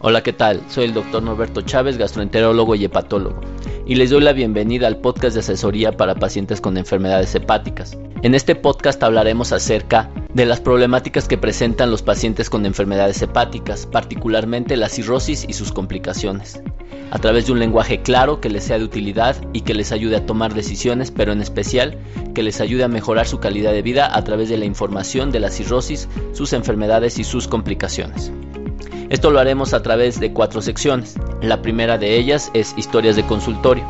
Hola, ¿qué tal? Soy el doctor Norberto Chávez, gastroenterólogo y hepatólogo, y les doy la bienvenida al podcast de asesoría para pacientes con enfermedades hepáticas. En este podcast hablaremos acerca de las problemáticas que presentan los pacientes con enfermedades hepáticas, particularmente la cirrosis y sus complicaciones, a través de un lenguaje claro que les sea de utilidad y que les ayude a tomar decisiones, pero en especial que les ayude a mejorar su calidad de vida a través de la información de la cirrosis, sus enfermedades y sus complicaciones. Esto lo haremos a través de cuatro secciones. La primera de ellas es historias de consultorio.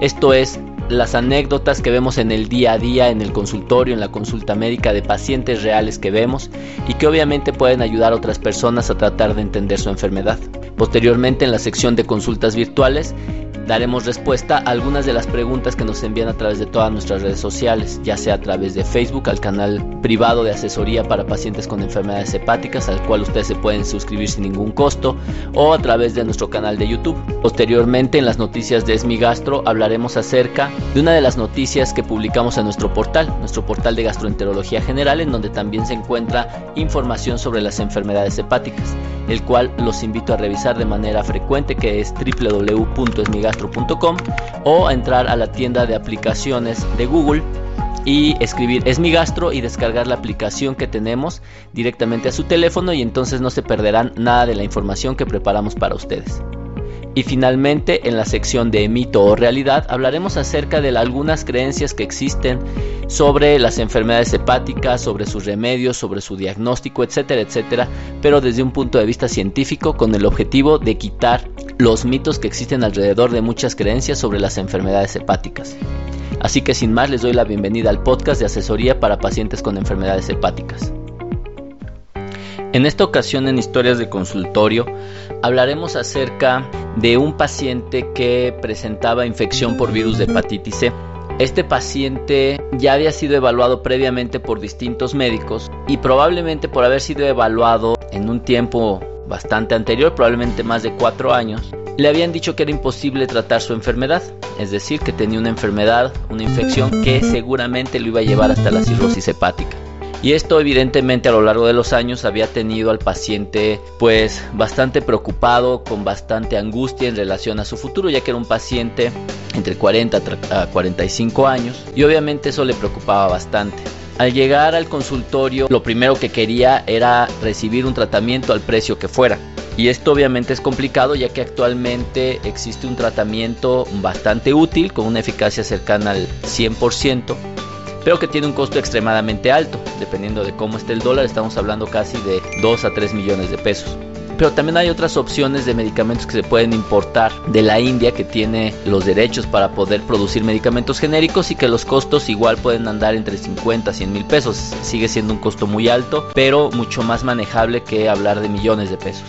Esto es las anécdotas que vemos en el día a día, en el consultorio, en la consulta médica de pacientes reales que vemos y que obviamente pueden ayudar a otras personas a tratar de entender su enfermedad. Posteriormente en la sección de consultas virtuales daremos respuesta a algunas de las preguntas que nos envían a través de todas nuestras redes sociales, ya sea a través de Facebook, al canal privado de asesoría para pacientes con enfermedades hepáticas, al cual ustedes se pueden suscribir sin ningún costo, o a través de nuestro canal de YouTube. Posteriormente, en las noticias de Esmigastro, hablaremos acerca de una de las noticias que publicamos en nuestro portal, nuestro portal de gastroenterología general, en donde también se encuentra información sobre las enfermedades hepáticas, el cual los invito a revisar de manera frecuente, que es www.esmigastro o entrar a la tienda de aplicaciones de Google y escribir es mi gastro y descargar la aplicación que tenemos directamente a su teléfono y entonces no se perderán nada de la información que preparamos para ustedes. Y finalmente, en la sección de mito o realidad, hablaremos acerca de algunas creencias que existen sobre las enfermedades hepáticas, sobre sus remedios, sobre su diagnóstico, etcétera, etcétera, pero desde un punto de vista científico con el objetivo de quitar los mitos que existen alrededor de muchas creencias sobre las enfermedades hepáticas. Así que sin más les doy la bienvenida al podcast de asesoría para pacientes con enfermedades hepáticas. En esta ocasión en Historias de Consultorio hablaremos acerca de un paciente que presentaba infección por virus de hepatitis C. Este paciente ya había sido evaluado previamente por distintos médicos y probablemente por haber sido evaluado en un tiempo bastante anterior, probablemente más de cuatro años, le habían dicho que era imposible tratar su enfermedad, es decir, que tenía una enfermedad, una infección que seguramente lo iba a llevar hasta la cirrosis hepática. Y esto evidentemente a lo largo de los años había tenido al paciente pues bastante preocupado, con bastante angustia en relación a su futuro, ya que era un paciente entre 40 a 45 años y obviamente eso le preocupaba bastante. Al llegar al consultorio, lo primero que quería era recibir un tratamiento al precio que fuera. Y esto obviamente es complicado ya que actualmente existe un tratamiento bastante útil con una eficacia cercana al 100% pero que tiene un costo extremadamente alto. Dependiendo de cómo esté el dólar, estamos hablando casi de 2 a 3 millones de pesos. Pero también hay otras opciones de medicamentos que se pueden importar de la India que tiene los derechos para poder producir medicamentos genéricos y que los costos igual pueden andar entre 50 a 100 mil pesos. Sigue siendo un costo muy alto, pero mucho más manejable que hablar de millones de pesos.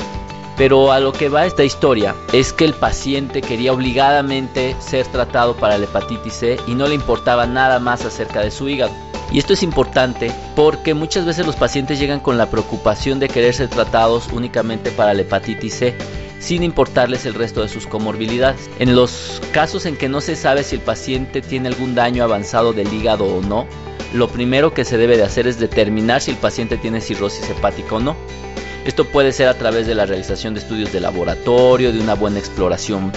Pero a lo que va esta historia es que el paciente quería obligadamente ser tratado para la hepatitis C y no le importaba nada más acerca de su hígado. Y esto es importante porque muchas veces los pacientes llegan con la preocupación de querer ser tratados únicamente para la hepatitis C sin importarles el resto de sus comorbilidades. En los casos en que no se sabe si el paciente tiene algún daño avanzado del hígado o no, lo primero que se debe de hacer es determinar si el paciente tiene cirrosis hepática o no. Esto puede ser a través de la realización de estudios de laboratorio, de una buena exploración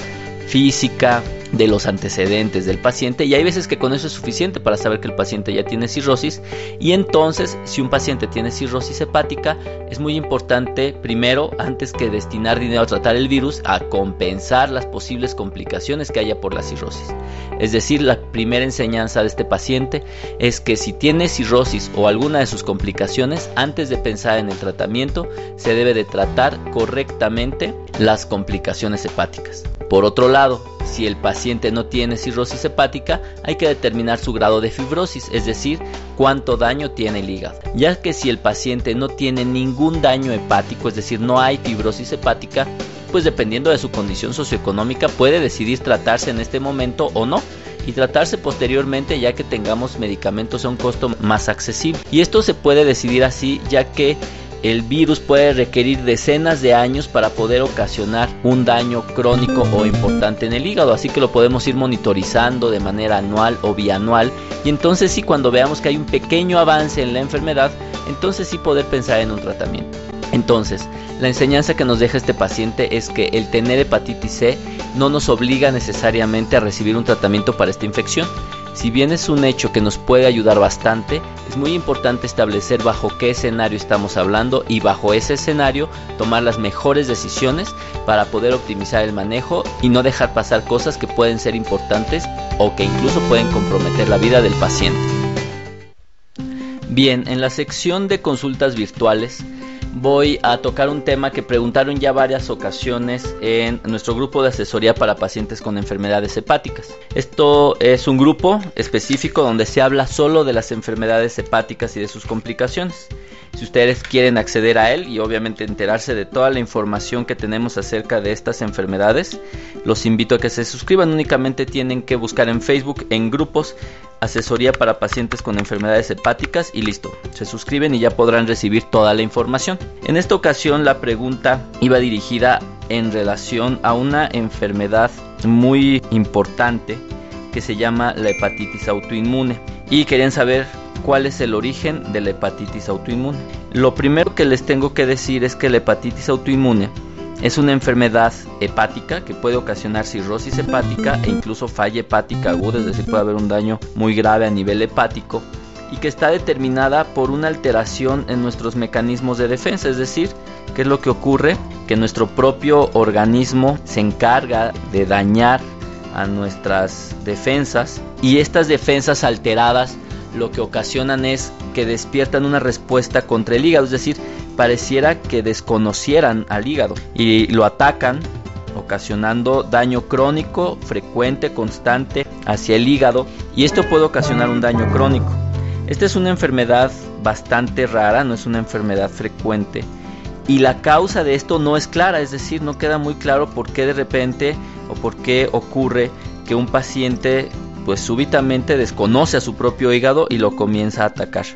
física, de los antecedentes del paciente y hay veces que con eso es suficiente para saber que el paciente ya tiene cirrosis y entonces si un paciente tiene cirrosis hepática es muy importante primero antes que destinar dinero a tratar el virus a compensar las posibles complicaciones que haya por la cirrosis. Es decir, la primera enseñanza de este paciente es que si tiene cirrosis o alguna de sus complicaciones antes de pensar en el tratamiento se debe de tratar correctamente las complicaciones hepáticas. Por otro lado, si el paciente no tiene cirrosis hepática, hay que determinar su grado de fibrosis, es decir, cuánto daño tiene el hígado. Ya que si el paciente no tiene ningún daño hepático, es decir, no hay fibrosis hepática, pues dependiendo de su condición socioeconómica puede decidir tratarse en este momento o no y tratarse posteriormente ya que tengamos medicamentos a un costo más accesible. Y esto se puede decidir así ya que el virus puede requerir decenas de años para poder ocasionar un daño crónico o importante en el hígado, así que lo podemos ir monitorizando de manera anual o bianual y entonces sí cuando veamos que hay un pequeño avance en la enfermedad, entonces sí poder pensar en un tratamiento. Entonces, la enseñanza que nos deja este paciente es que el tener hepatitis C no nos obliga necesariamente a recibir un tratamiento para esta infección. Si bien es un hecho que nos puede ayudar bastante, es muy importante establecer bajo qué escenario estamos hablando y bajo ese escenario tomar las mejores decisiones para poder optimizar el manejo y no dejar pasar cosas que pueden ser importantes o que incluso pueden comprometer la vida del paciente. Bien, en la sección de consultas virtuales voy a tocar un tema que preguntaron ya varias ocasiones en nuestro grupo de asesoría para pacientes con enfermedades hepáticas. Esto es un grupo específico donde se habla solo de las enfermedades hepáticas y de sus complicaciones. Si ustedes quieren acceder a él y obviamente enterarse de toda la información que tenemos acerca de estas enfermedades, los invito a que se suscriban. Únicamente tienen que buscar en Facebook en grupos asesoría para pacientes con enfermedades hepáticas y listo. Se suscriben y ya podrán recibir toda la información. En esta ocasión la pregunta iba dirigida en relación a una enfermedad muy importante que se llama la hepatitis autoinmune y querían saber cuál es el origen de la hepatitis autoinmune. Lo primero que les tengo que decir es que la hepatitis autoinmune es una enfermedad hepática que puede ocasionar cirrosis hepática e incluso falla hepática aguda, es decir, puede haber un daño muy grave a nivel hepático y que está determinada por una alteración en nuestros mecanismos de defensa, es decir, ¿qué es lo que ocurre? Que nuestro propio organismo se encarga de dañar a nuestras defensas y estas defensas alteradas lo que ocasionan es que despiertan una respuesta contra el hígado, es decir, pareciera que desconocieran al hígado y lo atacan ocasionando daño crónico, frecuente, constante hacia el hígado y esto puede ocasionar un daño crónico. Esta es una enfermedad bastante rara, no es una enfermedad frecuente y la causa de esto no es clara, es decir, no queda muy claro por qué de repente o por qué ocurre que un paciente pues súbitamente desconoce a su propio hígado y lo comienza a atacar.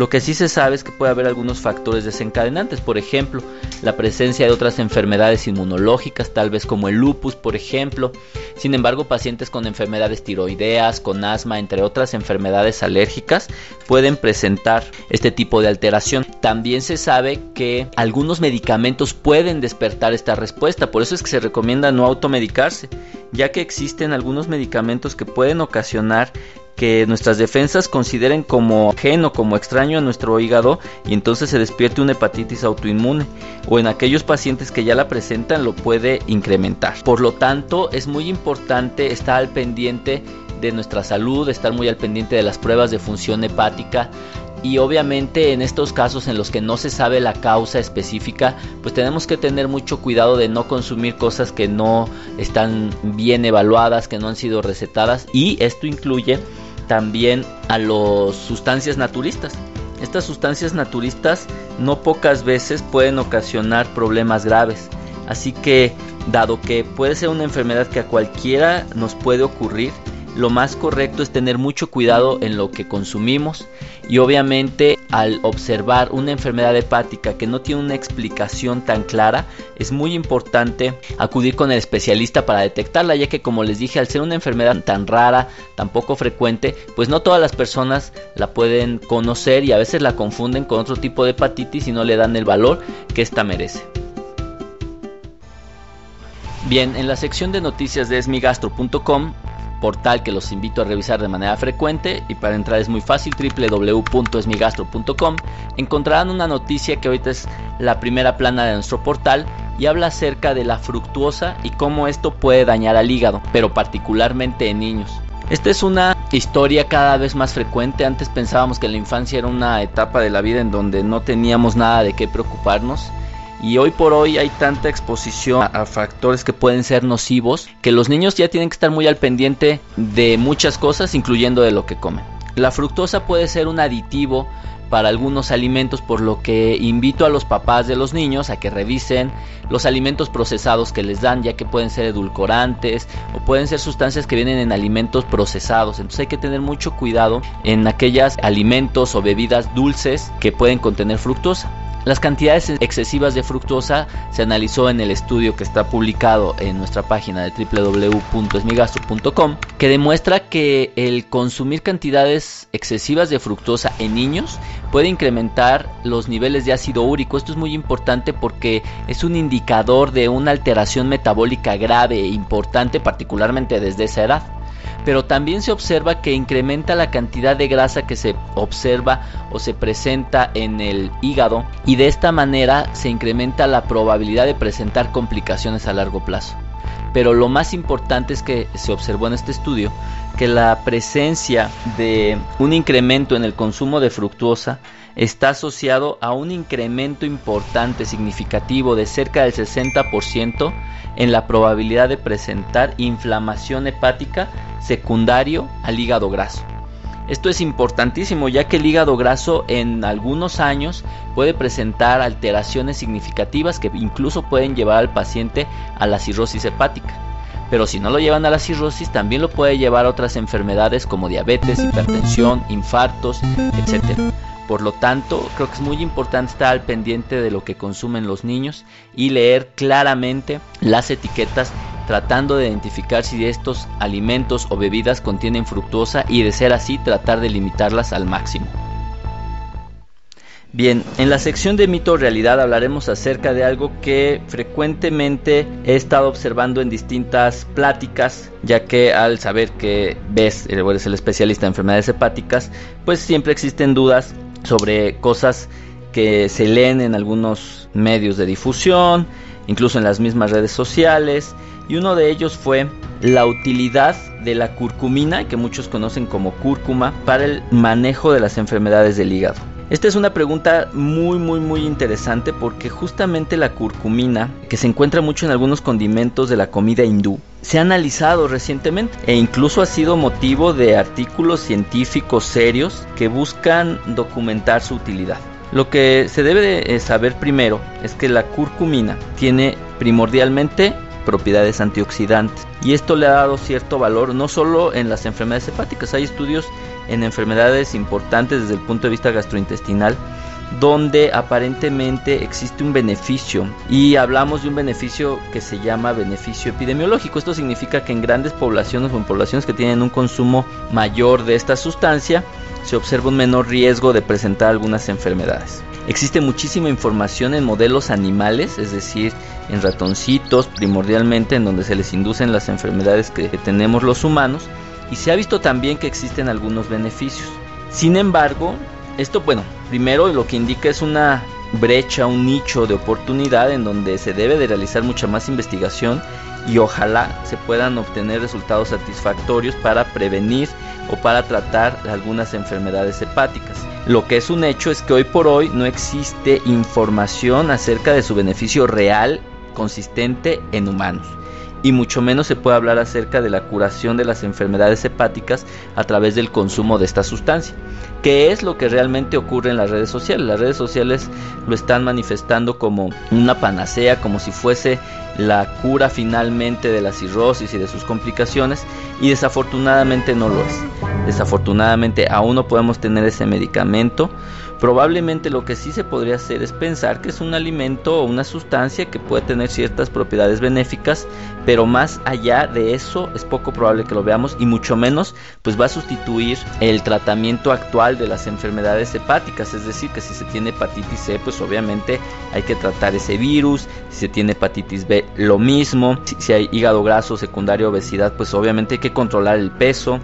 Lo que sí se sabe es que puede haber algunos factores desencadenantes, por ejemplo, la presencia de otras enfermedades inmunológicas, tal vez como el lupus, por ejemplo. Sin embargo, pacientes con enfermedades tiroideas, con asma, entre otras enfermedades alérgicas, pueden presentar este tipo de alteración. También se sabe que algunos medicamentos pueden despertar esta respuesta, por eso es que se recomienda no automedicarse, ya que existen algunos medicamentos que pueden ocasionar que nuestras defensas consideren como ajeno, como extraño a nuestro hígado y entonces se despierte una hepatitis autoinmune o en aquellos pacientes que ya la presentan lo puede incrementar. Por lo tanto, es muy importante estar al pendiente de nuestra salud, estar muy al pendiente de las pruebas de función hepática y obviamente en estos casos en los que no se sabe la causa específica, pues tenemos que tener mucho cuidado de no consumir cosas que no están bien evaluadas, que no han sido recetadas y esto incluye también a las sustancias naturistas. Estas sustancias naturistas no pocas veces pueden ocasionar problemas graves. Así que, dado que puede ser una enfermedad que a cualquiera nos puede ocurrir, lo más correcto es tener mucho cuidado en lo que consumimos y obviamente al observar una enfermedad hepática que no tiene una explicación tan clara es muy importante acudir con el especialista para detectarla ya que como les dije al ser una enfermedad tan rara tan poco frecuente pues no todas las personas la pueden conocer y a veces la confunden con otro tipo de hepatitis y no le dan el valor que esta merece. Bien, en la sección de noticias de esmigastro.com portal que los invito a revisar de manera frecuente y para entrar es muy fácil www.esmigastro.com encontrarán una noticia que ahorita es la primera plana de nuestro portal y habla acerca de la fructuosa y cómo esto puede dañar al hígado, pero particularmente en niños. Esta es una historia cada vez más frecuente. Antes pensábamos que la infancia era una etapa de la vida en donde no teníamos nada de qué preocuparnos y hoy por hoy hay tanta exposición a, factores que pueden ser nocivos que los niños ya tienen que estar muy al pendiente de muchas cosas, incluyendo de lo que comen. La fructosa puede ser un aditivo para algunos alimentos, por lo que invito a los papás de los niños a que revisen los alimentos procesados que les dan, ya que pueden ser edulcorantes o pueden ser sustancias que vienen en alimentos procesados. Entonces hay que tener mucho cuidado en aquellos alimentos o bebidas dulces que pueden contener fructosa. Las cantidades excesivas de fructosa se analizó en el estudio que está publicado en nuestra página de www.esmigastro.com que demuestra que el consumir cantidades excesivas de fructosa en niños puede incrementar los niveles de ácido úrico. Esto es muy importante porque es un indicador de una alteración metabólica grave e importante particularmente desde esa edad pero también se observa que incrementa la cantidad de grasa que se observa o se presenta en el hígado y de esta manera se incrementa la probabilidad de presentar complicaciones a largo plazo. Pero lo más importante es que se observó en este estudio que la presencia de un incremento en el consumo de fructuosa está asociado a un incremento importante, significativo de cerca del 60% en la probabilidad de presentar inflamación hepática secundario al hígado graso. Esto es importantísimo ya que el hígado graso en algunos años puede presentar alteraciones significativas que incluso pueden llevar al paciente a la cirrosis hepática. Pero si no lo llevan a la cirrosis, también lo puede llevar a otras enfermedades como diabetes, hipertensión, infartos, etc. Por lo tanto, creo que es muy importante estar al pendiente de lo que consumen los niños y leer claramente las etiquetas tratando de identificar si estos alimentos o bebidas contienen fructuosa y de ser así tratar de limitarlas al máximo. Bien, en la sección de mito realidad hablaremos acerca de algo que frecuentemente he estado observando en distintas pláticas, ya que al saber que ves, eres el especialista en enfermedades hepáticas, pues siempre existen dudas sobre cosas que se leen en algunos medios de difusión, incluso en las mismas redes sociales, y uno de ellos fue la utilidad de la curcumina, que muchos conocen como cúrcuma, para el manejo de las enfermedades del hígado. Esta es una pregunta muy muy muy interesante porque justamente la curcumina, que se encuentra mucho en algunos condimentos de la comida hindú, se ha analizado recientemente e incluso ha sido motivo de artículos científicos serios que buscan documentar su utilidad. Lo que se debe de eh, saber primero es que la curcumina tiene primordialmente propiedades antioxidantes y esto le ha dado cierto valor no solo en las enfermedades hepáticas, hay estudios en enfermedades importantes desde el punto de vista gastrointestinal donde aparentemente existe un beneficio y hablamos de un beneficio que se llama beneficio epidemiológico. Esto significa que en grandes poblaciones o en poblaciones que tienen un consumo mayor de esta sustancia se observa un menor riesgo de presentar algunas enfermedades. Existe muchísima información en modelos animales, es decir, en ratoncitos primordialmente en donde se les inducen las enfermedades que tenemos los humanos y se ha visto también que existen algunos beneficios. Sin embargo, esto, bueno, primero lo que indica es una brecha, un nicho de oportunidad en donde se debe de realizar mucha más investigación y ojalá se puedan obtener resultados satisfactorios para prevenir o para tratar algunas enfermedades hepáticas. Lo que es un hecho es que hoy por hoy no existe información acerca de su beneficio real consistente en humanos y mucho menos se puede hablar acerca de la curación de las enfermedades hepáticas a través del consumo de esta sustancia. ¿Qué es lo que realmente ocurre en las redes sociales? Las redes sociales lo están manifestando como una panacea, como si fuese la cura finalmente de la cirrosis y de sus complicaciones y desafortunadamente no lo es. Desafortunadamente aún no podemos tener ese medicamento Probablemente lo que sí se podría hacer es pensar que es un alimento o una sustancia que puede tener ciertas propiedades benéficas, pero más allá de eso es poco probable que lo veamos y mucho menos pues va a sustituir el tratamiento actual de las enfermedades hepáticas, es decir, que si se tiene hepatitis C, pues obviamente hay que tratar ese virus, si se tiene hepatitis B, lo mismo, si, si hay hígado graso secundario obesidad, pues obviamente hay que controlar el peso.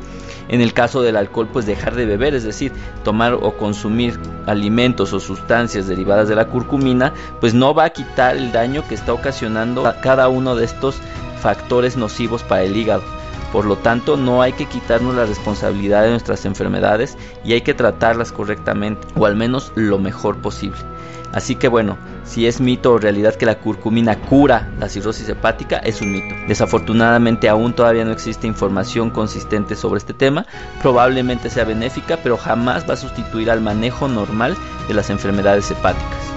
En el caso del alcohol, pues dejar de beber, es decir, tomar o consumir alimentos o sustancias derivadas de la curcumina, pues no va a quitar el daño que está ocasionando a cada uno de estos factores nocivos para el hígado. Por lo tanto, no hay que quitarnos la responsabilidad de nuestras enfermedades y hay que tratarlas correctamente o al menos lo mejor posible. Así que bueno, si es mito o realidad que la curcumina cura la cirrosis hepática, es un mito. Desafortunadamente aún todavía no existe información consistente sobre este tema. Probablemente sea benéfica, pero jamás va a sustituir al manejo normal de las enfermedades hepáticas.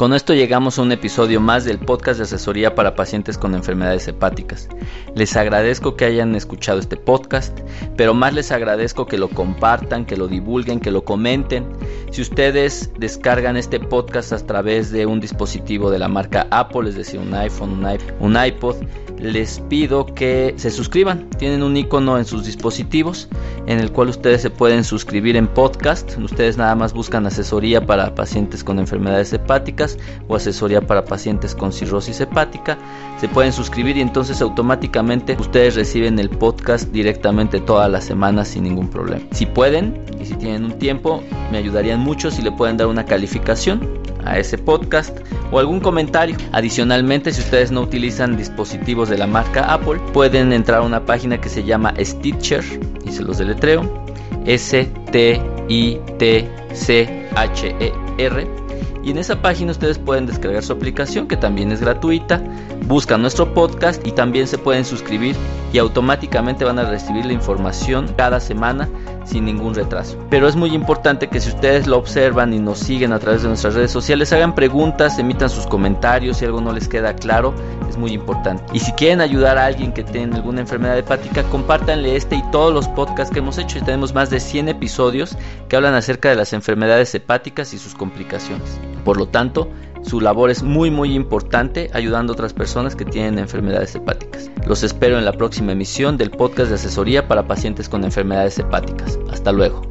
Con esto llegamos a un episodio más del podcast de asesoría para pacientes con enfermedades hepáticas. Les agradezco que hayan escuchado este podcast, pero más les agradezco que lo compartan, que lo divulguen, que lo comenten. Si ustedes descargan este podcast a través de un dispositivo de la marca Apple, es decir, un iPhone, un iPod, les pido que se suscriban. Tienen un icono en sus dispositivos en el cual ustedes se pueden suscribir en podcast. Ustedes nada más buscan asesoría para pacientes con enfermedades hepáticas o asesoría para pacientes con cirrosis hepática. Se pueden suscribir y entonces automáticamente ustedes reciben el podcast directamente todas las semanas sin ningún problema. Si pueden y si tienen un tiempo, me ayudarían mucho si le pueden dar una calificación a ese podcast o algún comentario. Adicionalmente, si ustedes no utilizan dispositivos de la marca Apple, pueden entrar a una página que se llama Stitcher y se los deletreo. S T I T C H E R y en esa página ustedes pueden descargar su aplicación que también es gratuita, buscan nuestro podcast y también se pueden suscribir y automáticamente van a recibir la información cada semana sin ningún retraso. Pero es muy importante que si ustedes lo observan y nos siguen a través de nuestras redes sociales, hagan preguntas, emitan sus comentarios si algo no les queda claro, es muy importante. Y si quieren ayudar a alguien que tiene alguna enfermedad hepática, compártanle este y todos los podcasts que hemos hecho. Y tenemos más de 100 episodios que hablan acerca de las enfermedades hepáticas y sus complicaciones. Por lo tanto, su labor es muy muy importante ayudando a otras personas que tienen enfermedades hepáticas. Los espero en la próxima emisión del podcast de asesoría para pacientes con enfermedades hepáticas. Hasta luego.